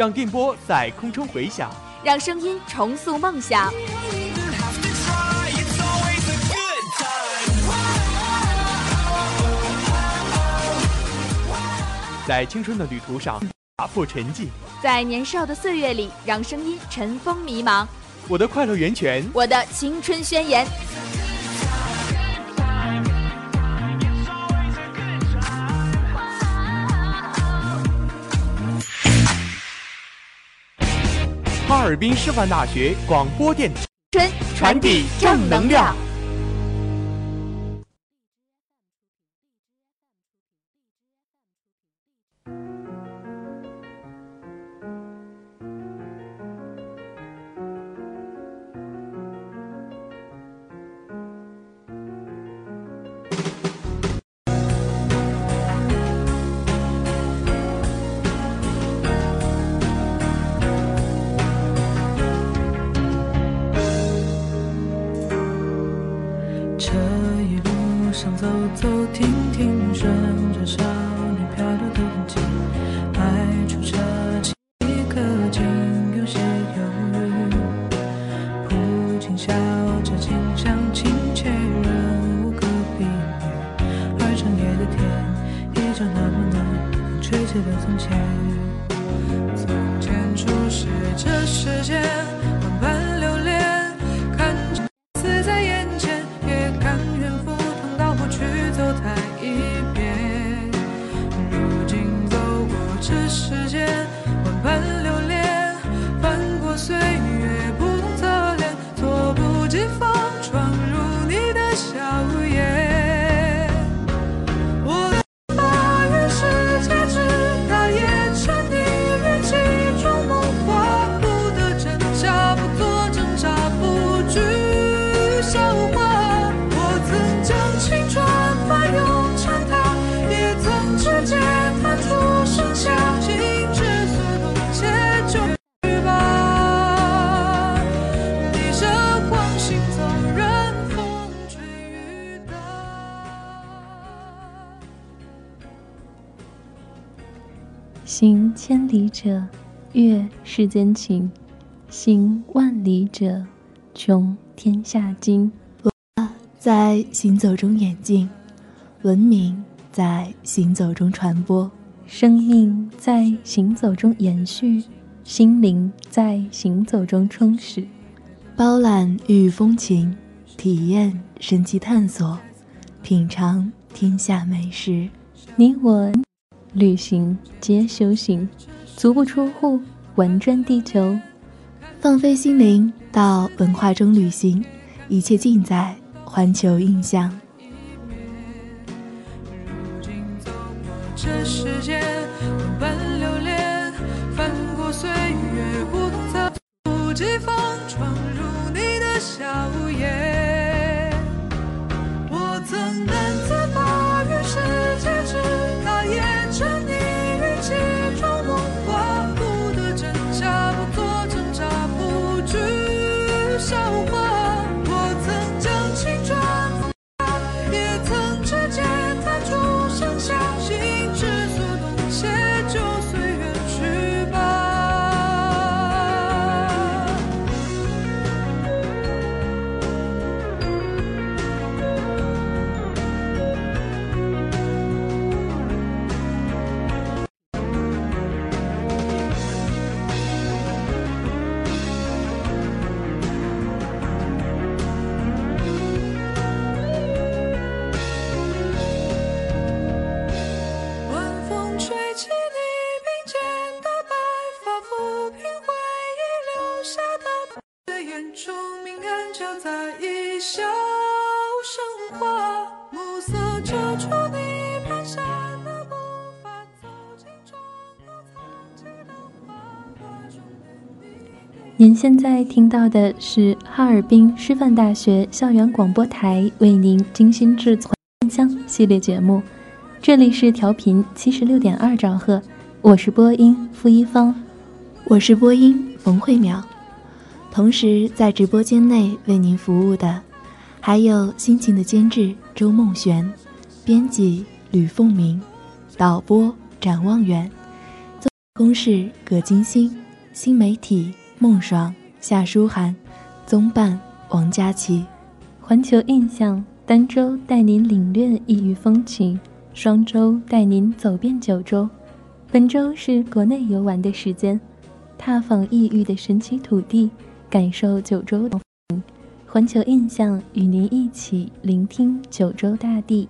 让电波在空中回响，让声音重塑梦想。在青春的旅途上打破沉寂，在年少的岁月里让声音尘封迷茫。我的快乐源泉，我的青春宣言。哈尔滨师范大学广播电台，传递正能量。千里者，阅世间情；行万里者，穷天下经。在行走中演进，文明在行走中传播，生命在行走中延续，心灵在行走中充实。包揽异域风情，体验神奇探索，品尝天下美食。你我旅行皆修行，足不出户，玩转地球。放飞心灵，到文化中旅行，一切尽在环球印象。如今走过这世间，万般流连，翻过岁月不同侧，不及防闯入你的笑颜。现在听到的是哈尔滨师范大学校园广播台为您精心制作《香》系列节目，这里是调频七十六点二兆赫，我是播音付一方，我是播音冯慧淼，同时在直播间内为您服务的还有辛勤的监制周梦璇、编辑吕凤鸣、导播展望远、公事葛金星、新媒体。孟爽、夏书涵，综办王佳琪，环球印象儋州带您领略异域风情，双周带您走遍九州。本周是国内游玩的时间，踏访异域的神奇土地，感受九州的环球印象与您一起聆听九州大地。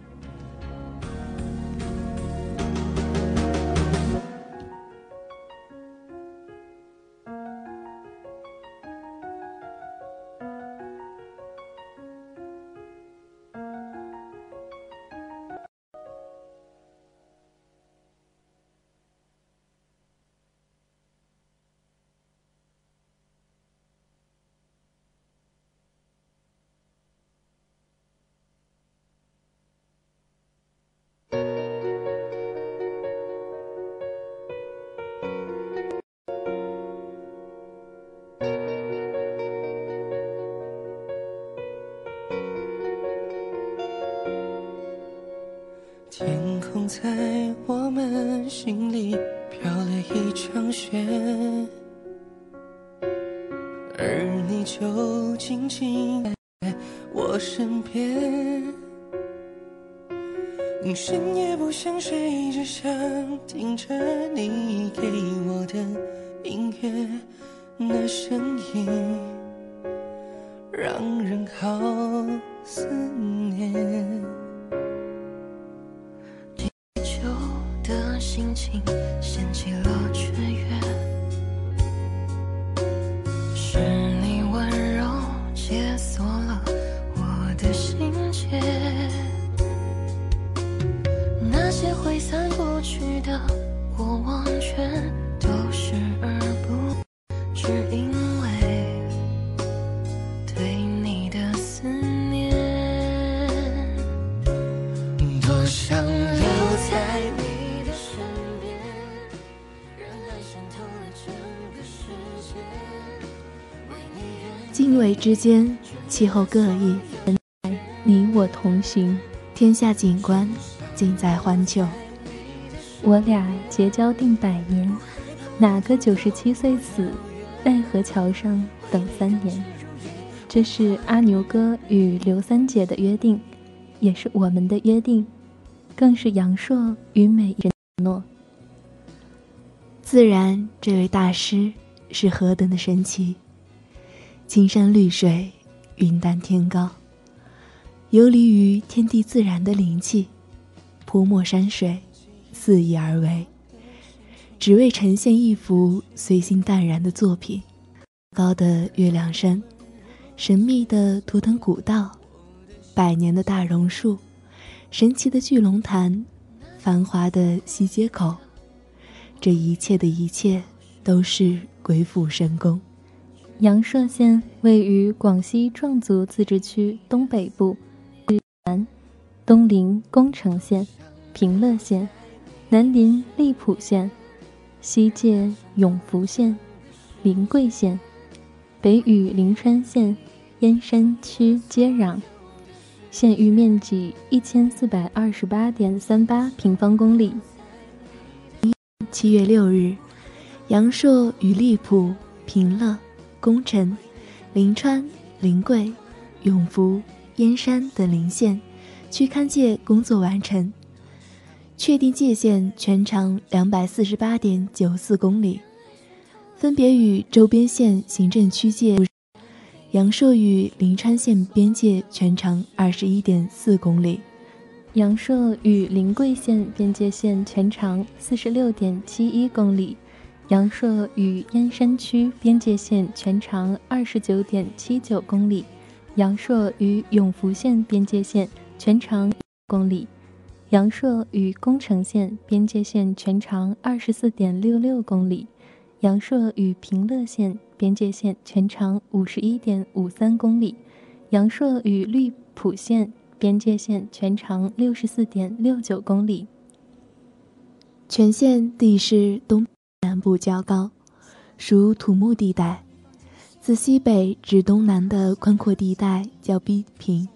那声音让人好思念。心情掀起了之间，气候各异，你我同行，天下景观尽在环球。我俩结交定百年，哪个九十七岁死，奈何桥上等三年？这是阿牛哥与刘三姐的约定，也是我们的约定，更是杨朔与美人诺。自然，这位大师是何等的神奇！青山绿水，云淡天高，游离于天地自然的灵气，泼墨山水，肆意而为，只为呈现一幅随心淡然的作品。高的月亮山，神秘的图腾古道，百年的大榕树，神奇的巨龙潭，繁华的西街口，这一切的一切，都是鬼斧神工。阳朔县位于广西壮族自治区东北部，南东临宫城县、平乐县，南临荔浦县，西界永福县、临桂县，北与灵川县、燕山区接壤，县域面积一千四百二十八点三八平方公里。七月六日，阳朔与荔浦、平乐。宫城、临川、临桂、永福、燕山等邻县区勘界工作完成，确定界限全长两百四十八点九四公里，分别与周边县行政区界阳朔与临川县边界全长二十一点四公里，阳朔与临桂县边界线全长四十六点七一公里。阳朔与燕山区边界线全长二十九点七九公里，阳朔与永福县边界线全长公里，阳朔与宫城县边界线全长二十四点六六公里，阳朔与平乐县边界线全长五十一点五三公里，阳朔与绿浦县边界线全长六十四点六九公里。全县地势东南部较高，属土木地带。自西北至东南的宽阔地带较低平，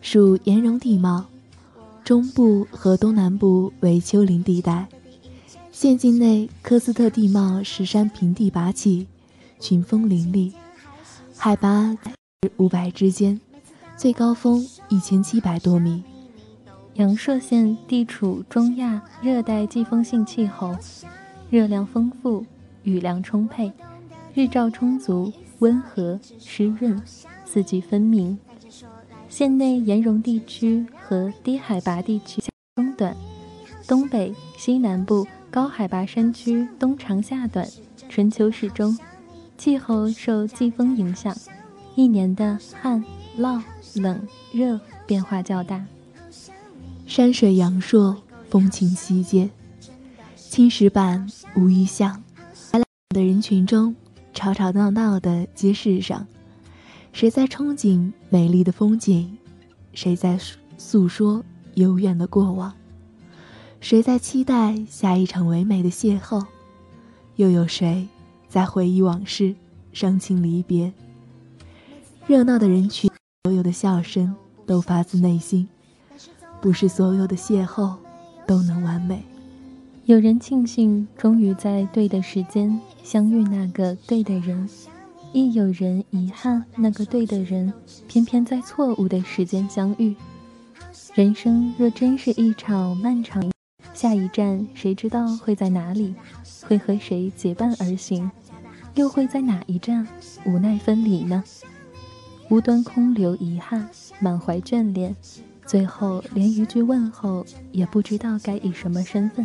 属岩溶地貌；中部和东南部为丘陵地带。县境内科斯特地貌石山平地拔起，群峰林立，海拔五百之间，最高峰一千七百多米。阳朔县地处中亚热带季风性气候，热量丰富，雨量充沛，日照充足。温和湿润，四季分明。县内岩溶地区和低海拔地区中短，东北、西南部高海拔山区冬长夏短，春秋适中。气候受季风影响，一年的旱、涝、冷、热变化较大。山水阳朔，风情西街，青石板无一项。来的人群中。吵吵闹闹的街市上，谁在憧憬美丽的风景？谁在诉说悠远的过往？谁在期待下一场唯美的邂逅？又有谁在回忆往事，伤情离别？热闹的人群，所有的笑声都发自内心。不是所有的邂逅都能完美。有人庆幸终于在对的时间相遇那个对的人，亦有人遗憾那个对的人偏偏在错误的时间相遇。人生若真是一场漫长，下一站谁知道会在哪里，会和谁结伴而行，又会在哪一站无奈分离呢？无端空留遗憾，满怀眷恋，最后连一句问候也不知道该以什么身份。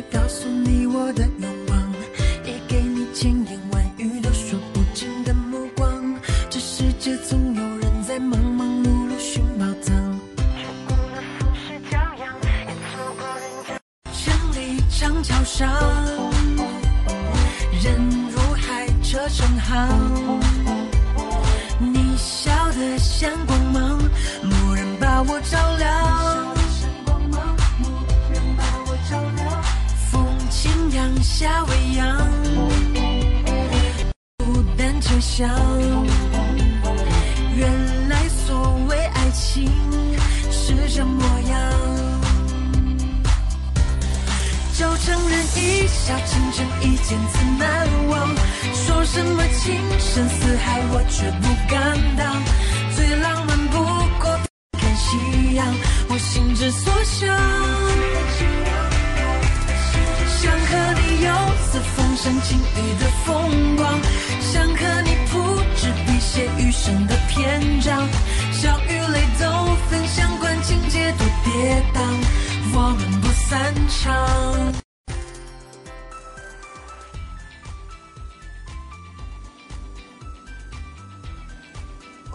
告诉你我的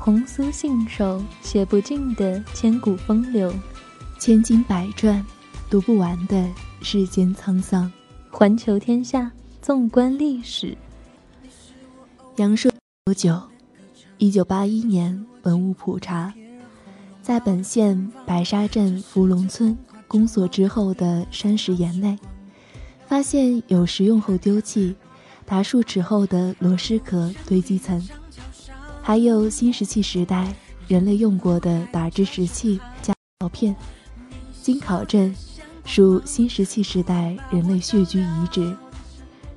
红酥信手写不尽的千古风流，千金百转读不完的世间沧桑。环球天下，纵观历史。杨朔有九，一九八一年文物普查，在本县白沙镇福龙村公所之后的山石岩内，发现有食用后丢弃、达数尺厚的螺蛳壳堆积层，还有新石器时代人类用过的打制石器加陶片，经考证。属新石器时代人类血居遗址，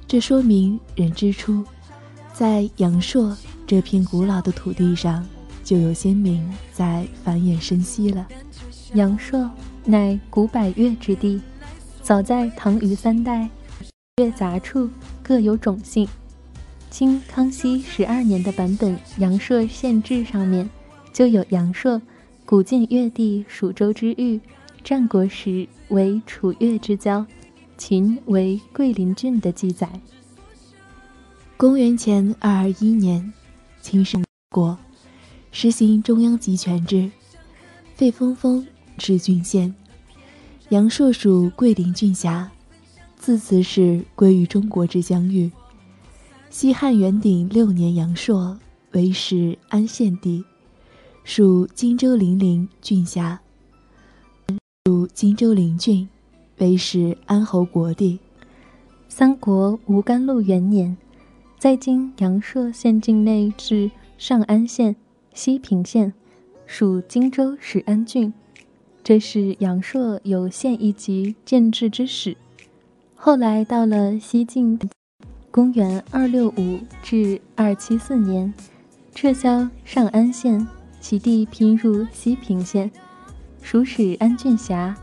这说明人之初，在阳朔这片古老的土地上，就有先民在繁衍生息了。阳朔乃古百越之地，早在唐虞三代，越杂处各有种姓。清康熙十二年的版本《阳朔县志》上面，就有阳朔，古晋越地蜀州之域。战国时为楚越之交，秦为桂林郡的记载。公元前二二一年，秦始国实行中央集权制，废封封置郡县，阳朔属桂林郡辖，自此始归于中国之疆域。西汉元鼎六年，阳朔为始安县地，属荆州零陵郡辖。属荆州临郡，为始安侯国地。三国吴甘露元年，在今阳朔县境内至上安县、西平县，属荆州始安郡。这是阳朔有县一级建制之始。后来到了西晋，公元二六五至二七四年，撤销上安县，其地拼入西平县。属始安郡辖，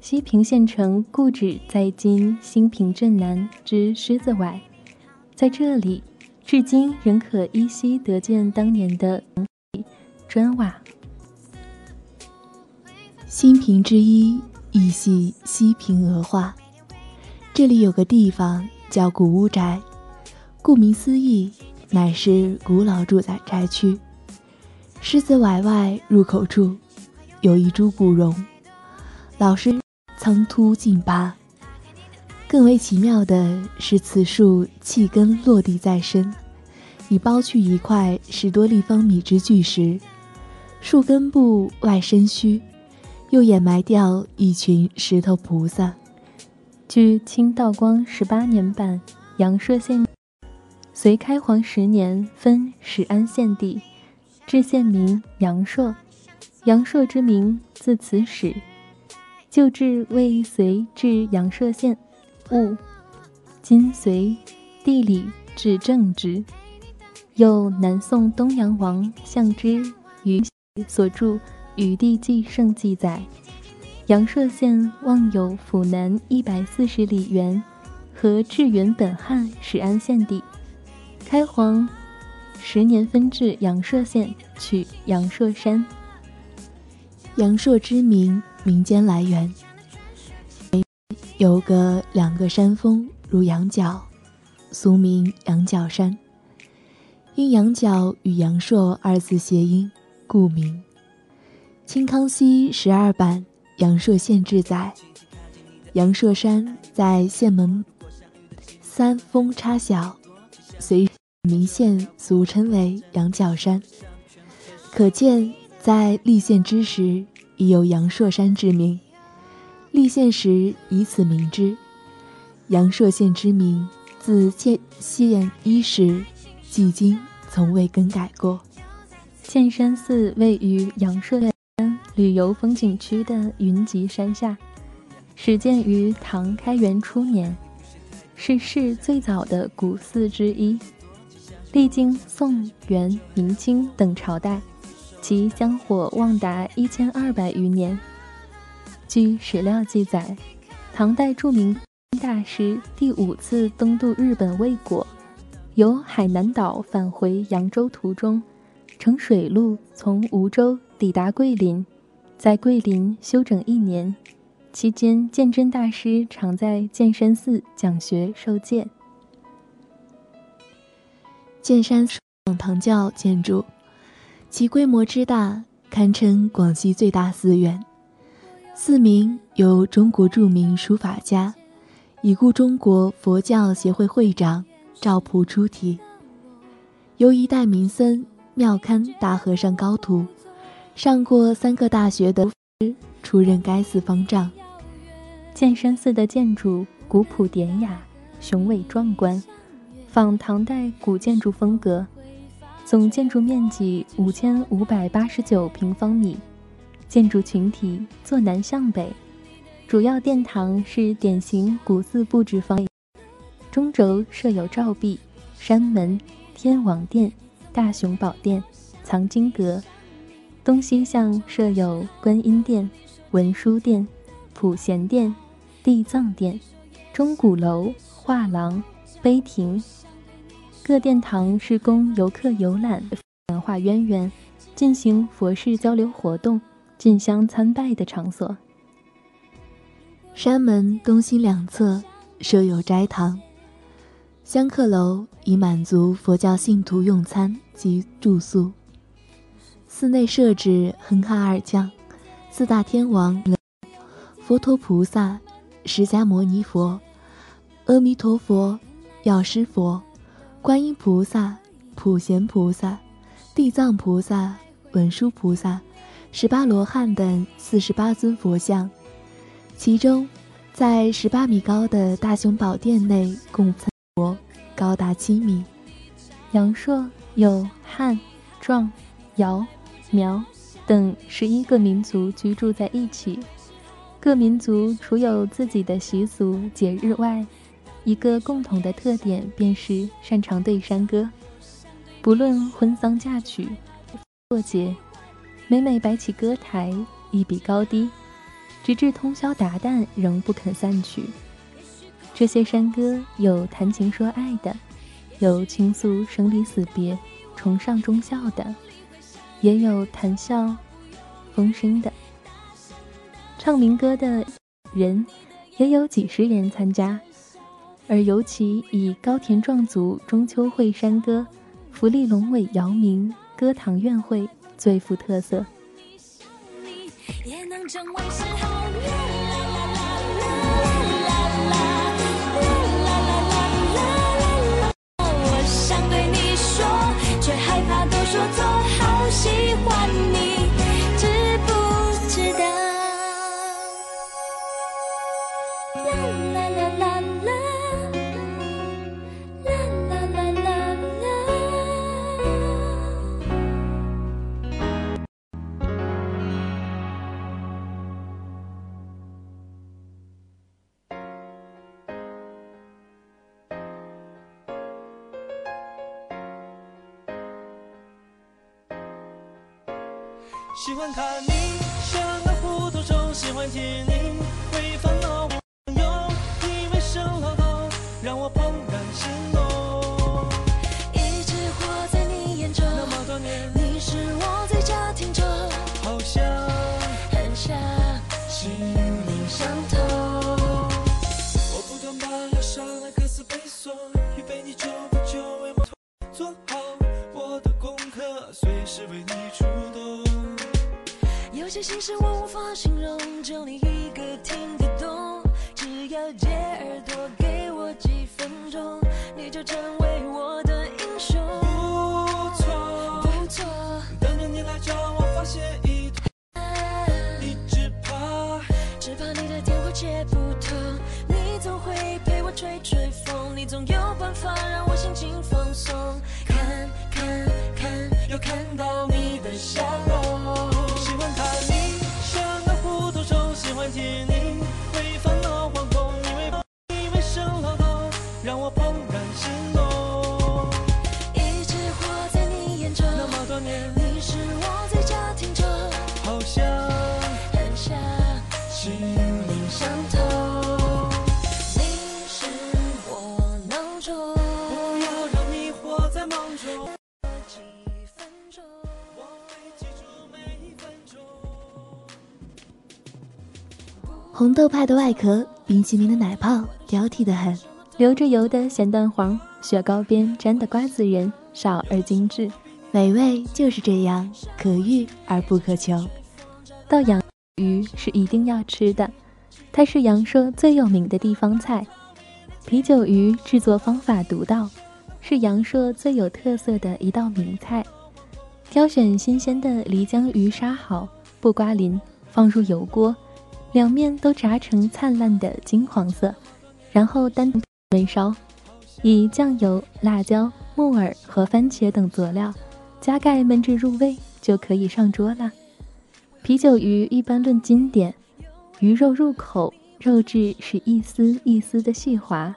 西平县城故址在今新平镇南之狮子崴，在这里，至今仍可依稀得见当年的砖瓦。新平之一，亦系西平鹅化。这里有个地方叫古屋宅，顾名思义，乃是古老住宅宅区。狮子崴外入口处。有一株古榕，老是苍秃劲拔。更为奇妙的是，此树气根落地再生，已剥去一块十多立方米之巨石，树根部外深虚，又掩埋掉一群石头菩萨。据清道光十八年版《阳朔县》，隋开皇十年分始安县地，置县名阳朔。阳朔之名自此始，旧制为隋至阳朔县，务今隋地理至政治。有南宋东阳王相之于所著《禹帝纪圣》记载，阳朔县望有府南一百四十里原，和至原本汉始安县地。开皇十年分至阳朔县，取阳朔山。阳朔之名，民间来源有个两个山峰如羊角，俗名羊角山。因羊角与阳朔二字谐音，故名。清康熙十二版《阳朔县志》载，阳朔山在县门三峰插小，随名县俗称为羊角山，可见。在立县之时，已有阳朔山之名。立县时以此名之。阳朔县之名自建县伊始，至今从未更改过。建山寺位于阳朔山旅游风景区的云集山下，始建于唐开元初年，是市最早的古寺之一。历经宋、元、明清等朝代。其香火旺达一千二百余年。据史料记载，唐代著名大师第五次东渡日本未果，由海南岛返回扬州途中，乘水路从梧州抵达桂林，在桂林休整一年，期间鉴真大师常在剑山寺讲学受戒。剑山是唐教建筑。其规模之大，堪称广西最大寺院。寺名由中国著名书法家已故中国佛教协会会长赵朴初题，由一代名僧妙堪大和尚高徒，上过三个大学的师出任该寺方丈。建山寺的建筑古朴典雅、雄伟壮观，仿唐代古建筑风格，总建筑面积五千五百八十九平方米，建筑群体坐南向北。主要殿堂是典型古寺布置方，中轴设有照壁、山门、天王殿、大雄宝殿、藏经阁；东西向设有观音殿、文殊殿、普贤殿、地藏殿、钟鼓楼、画廊、碑亭。各殿堂是供游客游览、文化渊源、进行佛事交流活动、进香参拜的场所。山门东西两侧设有斋堂，香客楼以满足佛教信徒用餐及住宿。寺内设置哼哈二将、四大天王、佛陀菩萨、释迦牟尼佛、阿弥陀佛、药师佛、观音菩萨、普贤菩萨、地藏菩萨、文殊菩萨、十八罗汉等四十八尊佛像。其中，在十八米高的大雄宝殿内供奉佛高达七米。阳朔有汉、壮、瑶、苗等十一个民族居住在一起，各民族除有自己的习俗节日外，一个共同的特点便是擅长对山歌。不论婚丧嫁娶、过节，每每摆起歌台，一比高低。直至通宵达旦，仍不肯散去。这些山歌有谈情说爱的，有倾诉生离死别、崇尚忠孝的，也有谈笑风生的。唱民歌的人也有几十人参加，而尤其以高田壮族中秋会山歌、福利龙尾姚明歌堂院会最富特色。也能成为嗜好。我想对你说，却害怕都说错，虫，喜欢听你会烦恼朋友，你为生老头，让我怦然心动。一直活在你眼中，那么多年，你是我最佳听众，好像很像心灵相通。我不断把忧伤的歌词背诵，预备你久不久为我做好我的功课，随时为你出动。有些心事我容，只有你一个听得懂。只要借耳朵给我几分钟，你就成红豆派的外壳，冰淇淋的奶泡挑剔的很，流着油的咸蛋黄，雪糕边沾的瓜子仁，少而精致。美味就是这样，可遇而不可求。到阳鱼是一定要吃的，它是阳朔最有名的地方菜，啤酒鱼制作方法独到，是阳朔最有特色的一道名菜。挑选新鲜的漓江鱼杀好，不刮鳞，放入油锅，两面都炸成灿烂的金黄色，然后单独煨烧，以酱油、辣椒、木耳和番茄等佐料，加盖焖至入味，就可以上桌了。啤酒鱼一般论斤点，鱼肉入口，肉质是一丝一丝的细滑，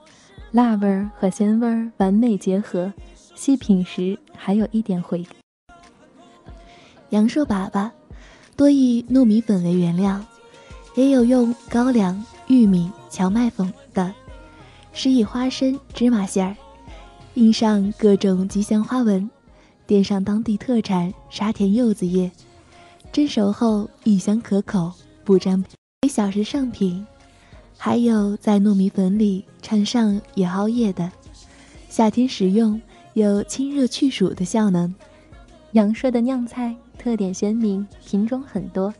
辣味儿和鲜味儿完美结合，细品时还有一点回。阳朔粑粑多以糯米粉为原料，也有用高粱、玉米、荞麦粉的，是以花生、芝麻馅儿，印上各种吉祥花纹，垫上当地特产沙田柚子叶，蒸熟后异香可口，不沾为小食上品。还有在糯米粉里掺上野蒿叶的，夏天食用有清热去暑的效能。阳朔的酿菜。特点鲜明，品种很多。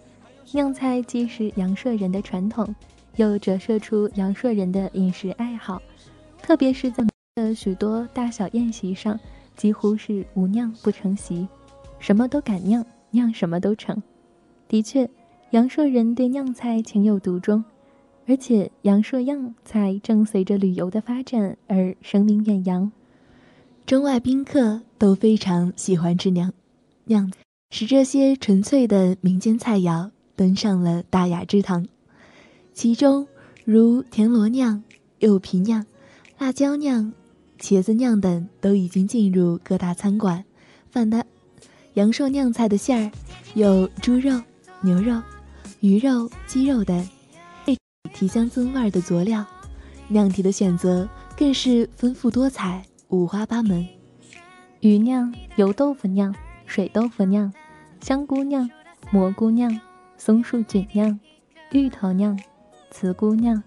酿菜既是阳朔人的传统，又折射出阳朔人的饮食爱好。特别是在许多大小宴席上，几乎是无酿不成席，什么都敢酿，酿什么都成。的确，阳朔人对酿菜情有独钟，而且阳朔酿菜正随着旅游的发展而声名远扬，中外宾客都非常喜欢吃酿酿。使这些纯粹的民间菜肴登上了大雅之堂，其中如田螺酿、柚皮酿、辣椒酿、茄子酿等都已经进入各大餐馆饭的。阳朔酿菜的馅儿有猪肉、牛肉、鱼肉、鸡肉等，提香增味的佐料，酿体的选择更是丰富多彩、五花八门。鱼酿、油豆腐酿、水豆腐酿。香菇酿、蘑菇酿、松树菌酿、芋头酿、茨菇酿、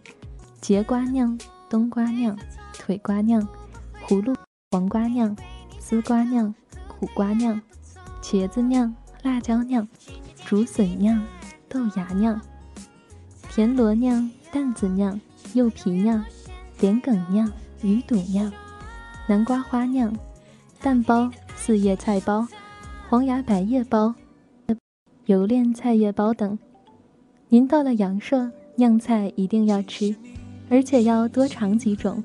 节瓜酿、冬瓜酿、腿瓜酿、葫芦黄瓜酿、丝瓜酿、苦瓜酿、茄子酿、辣椒酿、竹笋酿、豆芽酿、田螺酿、担子酿、柚皮酿、莲梗酿、鱼肚酿、南瓜花酿、蛋包、四叶菜包、黄芽百叶包。油炼菜叶包等，您到了阳朔，酿菜一定要吃，而且要多尝几种，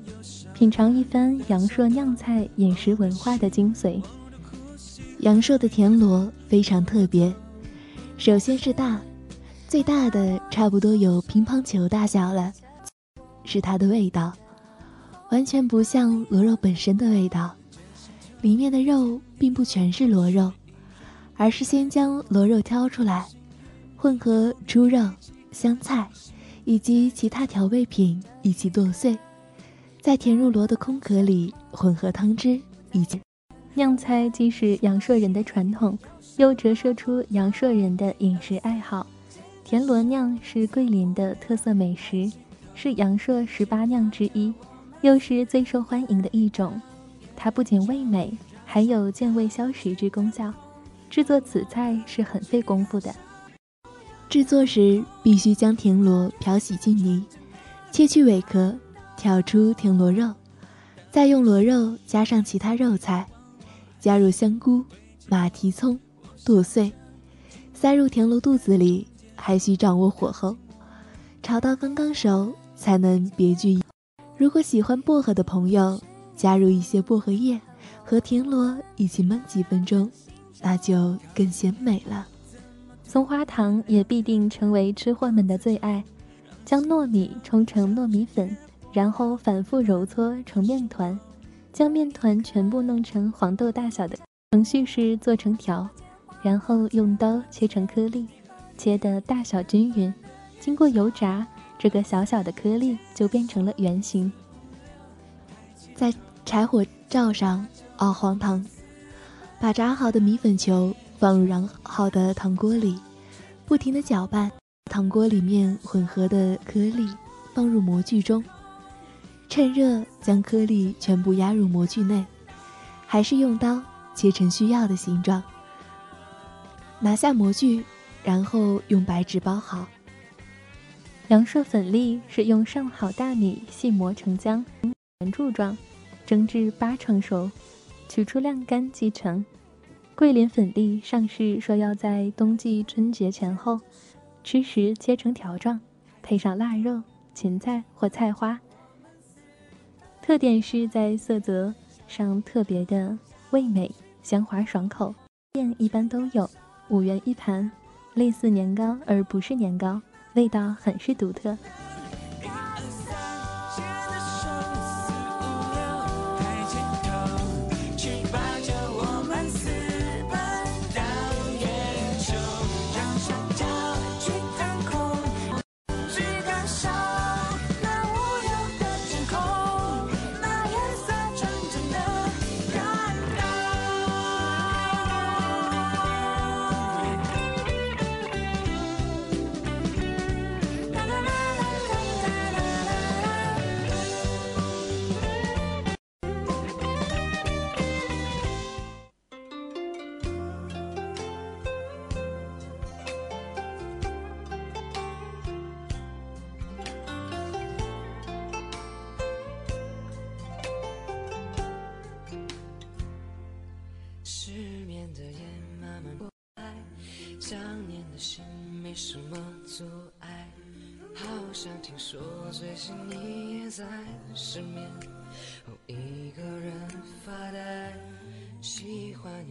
品尝一番阳朔酿菜饮食文化的精髓。阳朔的田螺非常特别，首先是大，最大的差不多有乒乓球大小了，是它的味道，完全不像螺肉本身的味道，里面的肉并不全是螺肉。而是先将螺肉挑出来，混合猪肉、香菜以及其他调味品一起剁碎，再填入螺的空壳里，混合汤汁。以及酿菜既是阳朔人的传统，又折射出阳朔人的饮食爱好。田螺酿是桂林的特色美食，是阳朔十八酿之一，又是最受欢迎的一种。它不仅味美，还有健胃消食之功效。制作此菜是很费功夫的。制作时必须将田螺漂洗净泥，切去尾壳，挑出田螺肉，再用螺肉加上其他肉菜，加入香菇、马蹄葱，剁碎，塞入田螺肚子里，还需掌握火候，炒到刚刚熟才能别具一。如果喜欢薄荷的朋友，加入一些薄荷叶和田螺一起焖几分钟。那就更鲜美了。松花糖也必定成为吃货们的最爱。将糯米冲成糯米粉，然后反复揉搓成面团，将面团全部弄成黄豆大小的程序是做成条，然后用刀切成颗粒，切得大小均匀。经过油炸，这个小小的颗粒就变成了圆形。在柴火灶上熬黄糖。把炸好的米粉球放入燃好的糖锅里，不停地搅拌。糖锅里面混合的颗粒放入模具中，趁热将颗粒全部压入模具内，还是用刀切成需要的形状。拿下模具，然后用白纸包好。阳朔粉粒是用上好大米细磨成浆，圆柱状，蒸至八成熟，取出晾干即成。桂林粉粒上市说要在冬季春节前后，吃时切成条状，配上腊肉、芹菜或菜花。特点是在色泽上特别的味美、香滑爽口。店一般都有，五元一盘，类似年糕而不是年糕，味道很是独特。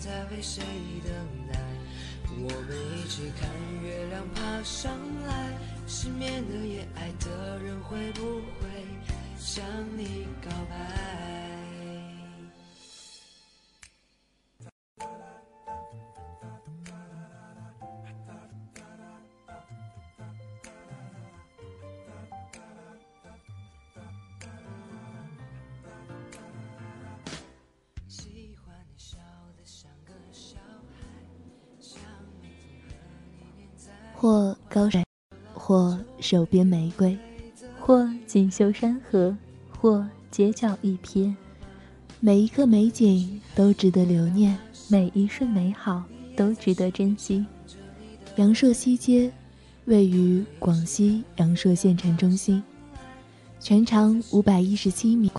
在为谁等待？我们一起看月亮爬上来，失眠的夜爱的人会不会？向你告白。手边玫瑰，或锦绣山河，或街角一瞥，每一刻美景都值得留念。每一瞬美好都值得珍惜。阳朔西街位于广西阳朔县城中心，全长五百一十七米，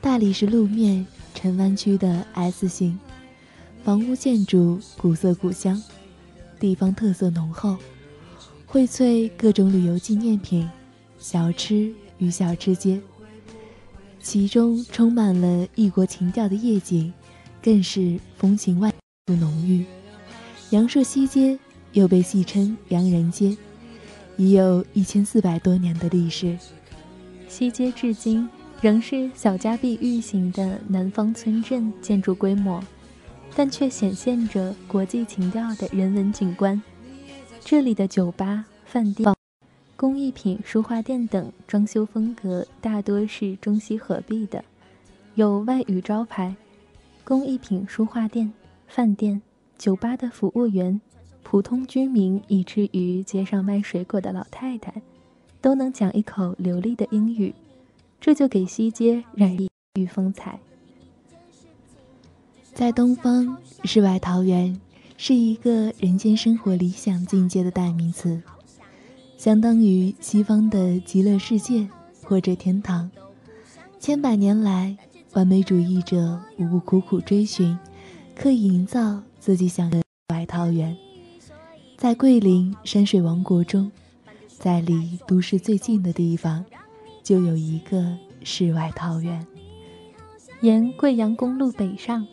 大理石路面，呈弯曲的 S 型，房屋建筑古色古香，地方特色浓厚，荟萃各种旅游纪念品、小吃与小吃街，其中充满了异国情调的夜景。更是风情万种浓郁。阳朔西街又被戏称“洋人街”，已有一千四百多年的历史。西街至今仍是小家碧玉型的南方村镇建筑规模，但却显现着国际情调的人文景观。这里的酒吧、饭店、工艺品、书画店等装修风格大多是中西合璧的，有外语招牌。工艺品书画店、饭店、酒吧的服务员、普通居民，以至于街上卖水果的老太太，都能讲一口流利的英语，这就给西街染一域风采。在东方，世外桃源是一个人间生活理想境界的代名词，相当于西方的极乐世界或者天堂。千百年来。完美主义者无不苦苦追寻，刻意营造自己想的外桃源。在桂林山水王国中，在离都市最近的地方，就有一个世外桃源。沿贵阳公路北上，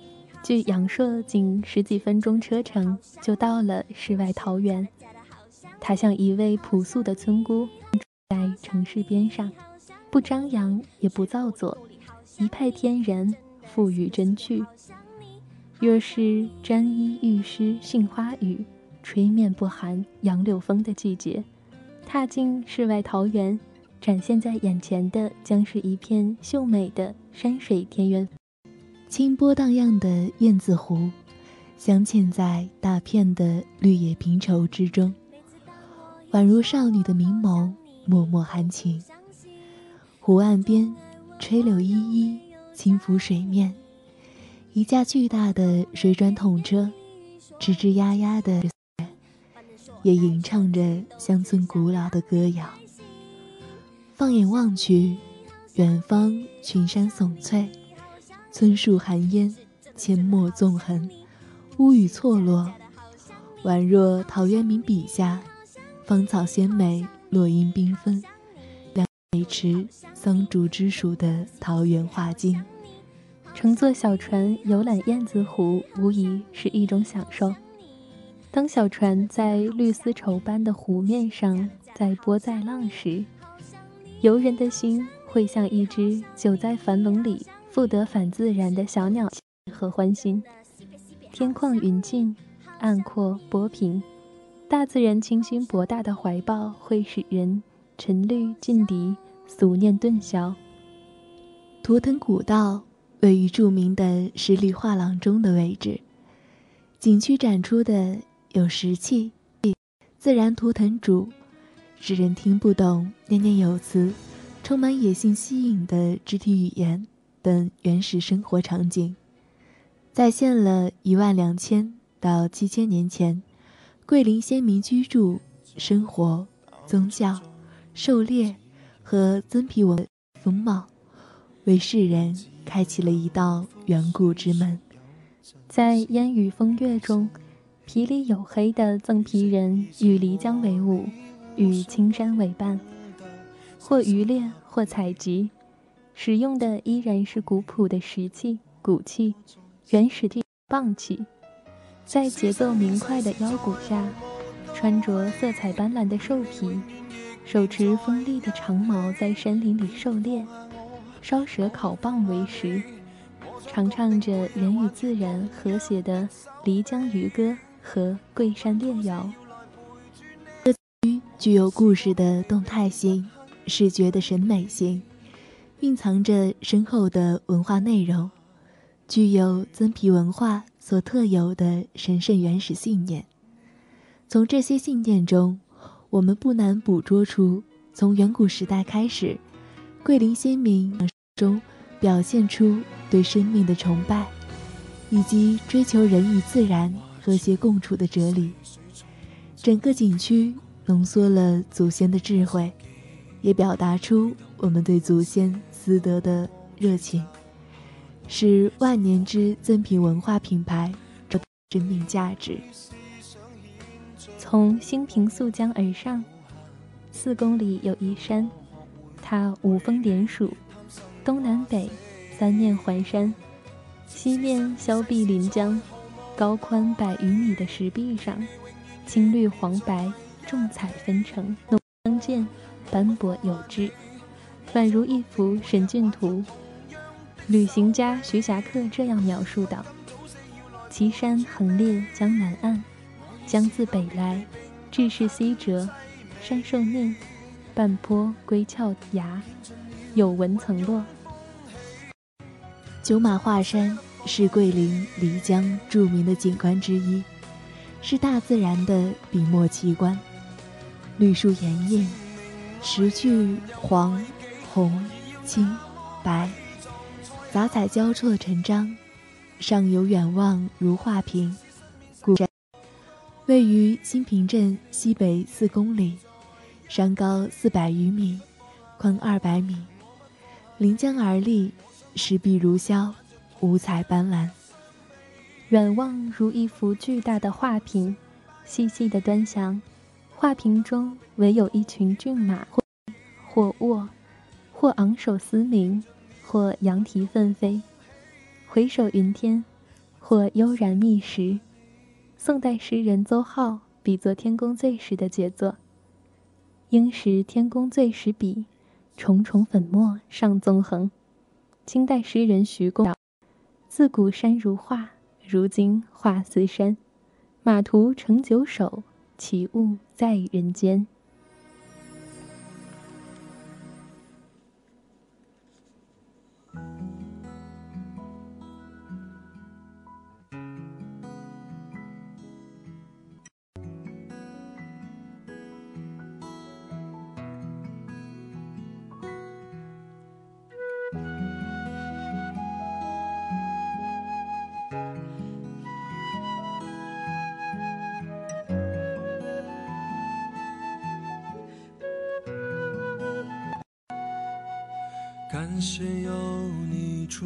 距阳朔仅十几分钟车程，就到了世外桃源。它像一位朴素的村姑，在城市边上，不张扬也不造作。一派天然，馥郁真趣。若是沾衣欲湿杏花雨，吹面不寒杨柳风的季节，踏进世外桃源，展现在眼前的将是一片秀美的山水田园。清波荡漾的燕子湖，镶嵌在大片的绿野平畴之中，宛如少女的明眸，脉脉含情。湖岸边，垂柳依依，轻拂水面。一架巨大的水转筒车，吱吱呀呀的，也吟唱着乡村古老的歌谣。放眼望去，远方群山耸翠。村树寒烟，阡陌纵横，屋宇错落，宛若陶渊明笔下芳草鲜美、落英缤纷、两水池桑竹之属的桃源画境。乘坐小船游览燕子湖，无疑是一种享受。当小船在绿丝绸般的湖面上载波载浪时，游人的心会像一只久在樊笼里。复得反自然的小鸟和欢心，天旷云静，岸阔波平，大自然清新博大的怀抱会使人沉虑尽涤，俗念顿消。图腾古道位于著名的十里画廊中的位置，景区展出的有石器、自然图腾主，使人听不懂念念有词、充满野性吸引的肢体语言。等原始生活场景，再现了一万两千到七千年前桂林先民居住、生活、宗教、狩猎和曾皮文风貌，为世人开启了一道远古之门。在烟雨风月中，皮里黝黑的赠皮人与漓江为伍，与青山为伴，或渔猎，或采集。使用的依然是古朴的石器、骨器、原始的棒器，在节奏明快的腰鼓下，穿着色彩斑斓的兽皮，手持锋利的长矛，在山林里狩猎，烧蛇烤蚌为食，常唱着人与自然和谐的漓江渔歌和桂山猎谣。这具有故事的动态性，视觉的审美性。蕴藏着深厚的文化内容，具有曾皮文化所特有的神圣原始信念。从这些信念中，我们不难捕捉出从远古时代开始，桂林先民中表现出对生命的崇拜，以及追求人与自然和谐共处的哲理。整个景区浓缩了祖先的智慧，也表达出我们对祖先。私德的热情，是万年之赠品文化品牌的生命价值。从兴平溯江而上，四公里有一山，它五峰连属，东南北三面环山，西面削壁临江，高宽百余米的石壁上，青绿黄白重彩纷呈，相间，斑驳有致。宛如一幅神骏图。旅行家徐霞客这样描述道：“岐山横列江南岸，江自北来，至是西折，山受逆，半坡归峭崖，有纹层落。”九马画山是桂林漓江著名的景观之一，是大自然的笔墨奇观。绿树掩映，石具黄。红、青、白，杂彩交错成章，上有远望如画屏。古山位于新平镇西北四公里，山高四百余米，宽二百米，临江而立，石壁如削，五彩斑斓。远望如一幅巨大的画屏，细细的端详，画屏中唯有一群骏马，或或卧。或昂首嘶鸣，或扬蹄奋飞，回首云天，或悠然觅食。宋代诗人邹浩比作天公醉时的杰作。应识天公醉时笔，重重粉墨上纵横。清代诗人徐公道自古山如画，如今画似山。马图成九首，其物在人间。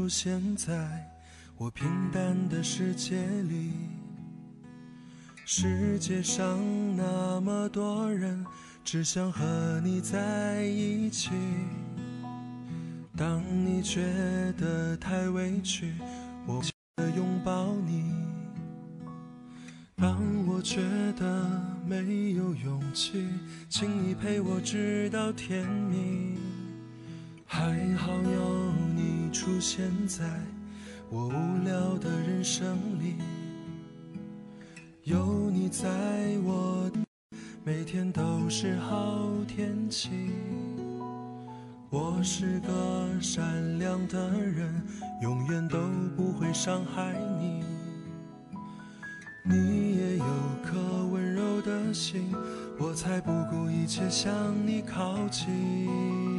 现在我平淡的世界里。世界上那么多人，只想和你在一起。当你觉得太委屈，我拥抱你；当我觉得没有勇气，请你陪我直到天明。还好有你出现在我无聊的人生里，有你在我每天都是好天气。我是个善良的人，永远都不会伤害你。你也有颗温柔的心，我才不顾一切向你靠近。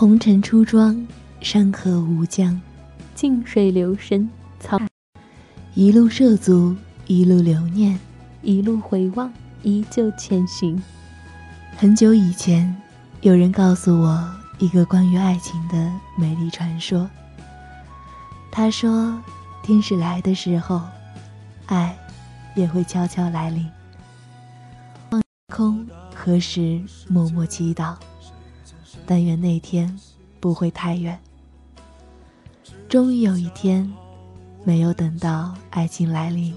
红尘初妆，山河无疆，静水流深，草一路涉足，一路留念，一路回望，依旧前行。很久以前，有人告诉我一个关于爱情的美丽传说。他说，天使来的时候，爱也会悄悄来临。望空，何时默默祈祷？但愿那天不会太远。终于有一天，没有等到爱情来临，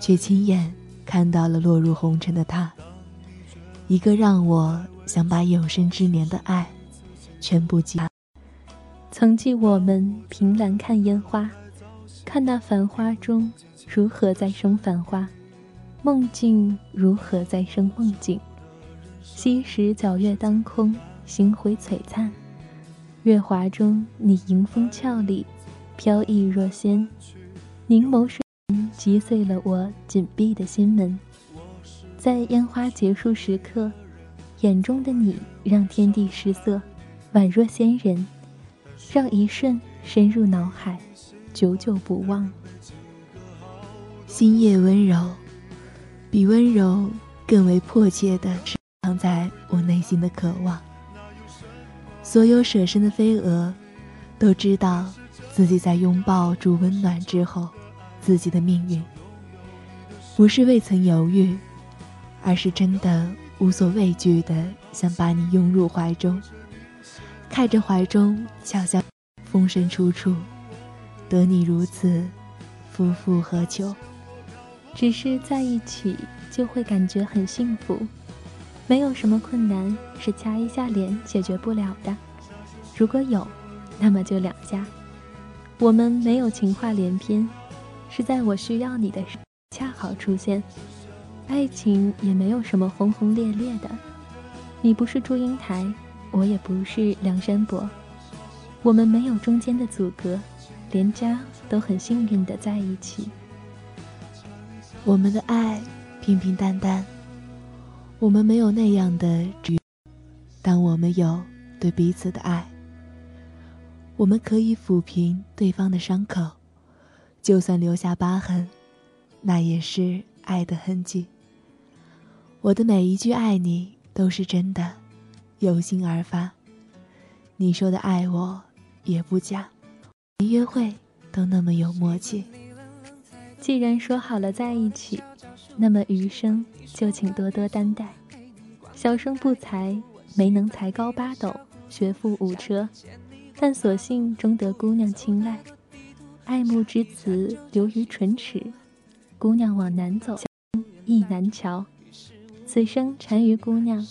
却亲眼看到了落入红尘的他。一个让我想把有生之年的爱全部寄。曾记我们凭栏看烟花，看那繁花中如何再生繁花，梦境如何再生梦境。昔时皎月当空。星辉璀璨，月华中你迎风俏丽，飘逸若仙。凝眸瞬间击碎了我紧闭的心门。在烟花结束时刻，眼中的你让天地失色，宛若仙人，让一瞬深入脑海，久久不忘。星夜温柔，比温柔更为迫切的是藏在我内心的渴望。所有舍身的飞蛾，都知道自己在拥抱住温暖之后，自己的命运。不是未曾犹豫，而是真的无所畏惧的想把你拥入怀中，看着怀中悄悄风声处处，得你如此，夫复何求？只是在一起就会感觉很幸福。没有什么困难是掐一下脸解决不了的，如果有，那么就两家。我们没有情话连篇，是在我需要你的时恰好出现。爱情也没有什么轰轰烈烈的，你不是祝英台，我也不是梁山伯，我们没有中间的阻隔，连家都很幸运的在一起。我们的爱平平淡淡。我们没有那样的执，但我们有对彼此的爱。我们可以抚平对方的伤口，就算留下疤痕，那也是爱的痕迹。我的每一句爱你都是真的，由心而发。你说的爱我也不假，连约会都那么有默契。既然说好了在一起，那么余生。就请多多担待。小生不才，没能才高八斗，学富五车，但所幸终得姑娘青睐。爱慕之词流于唇齿，姑娘往南走，意难桥。此生缠于姑娘，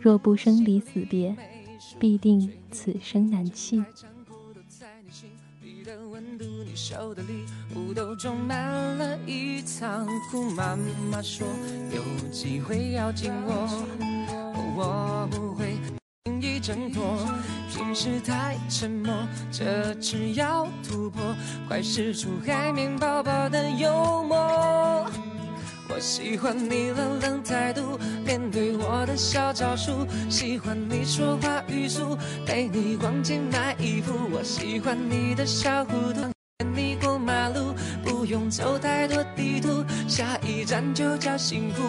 若不生离死别，必定此生难弃。你收的礼物都装满了一仓库。妈妈说有机会要紧握，我不会轻易挣脱。平时太沉默，这次要突破，快使出海绵宝宝的幽默。我喜欢你冷冷态度，面对我的小招数。喜欢你说话语速，陪你逛街买衣服。我喜欢你的小糊涂，你过马路不用走太多地图，下一站就叫幸福。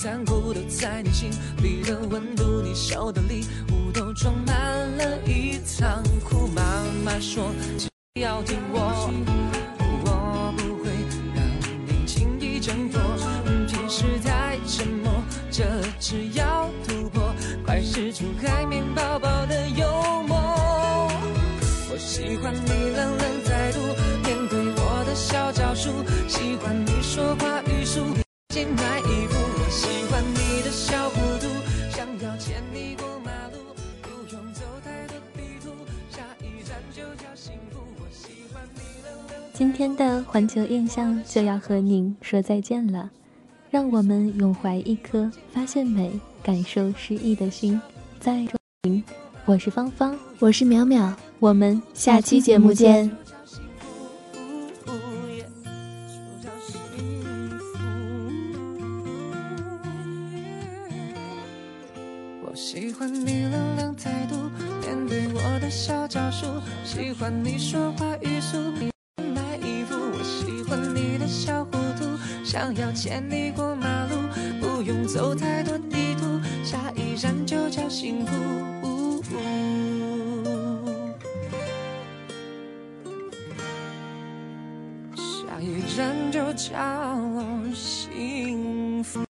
残酷，都在你心里的温度。你收的礼物都装满了一仓库。妈妈说只要听我，我不会让你轻易挣脱。平时太沉默，这次要突破，快使出海绵宝宝今天的环球印象就要和您说再见了，让我们永怀一颗发现美、感受诗意的心，在中您。我是芳芳，我是淼淼，我们下期节目见。我喜欢你冷冷态度，面对我的小招数，喜欢你说话语速，小糊涂，想要牵你过马路，不用走太多地图，下一站就叫幸福。下一站就叫幸福。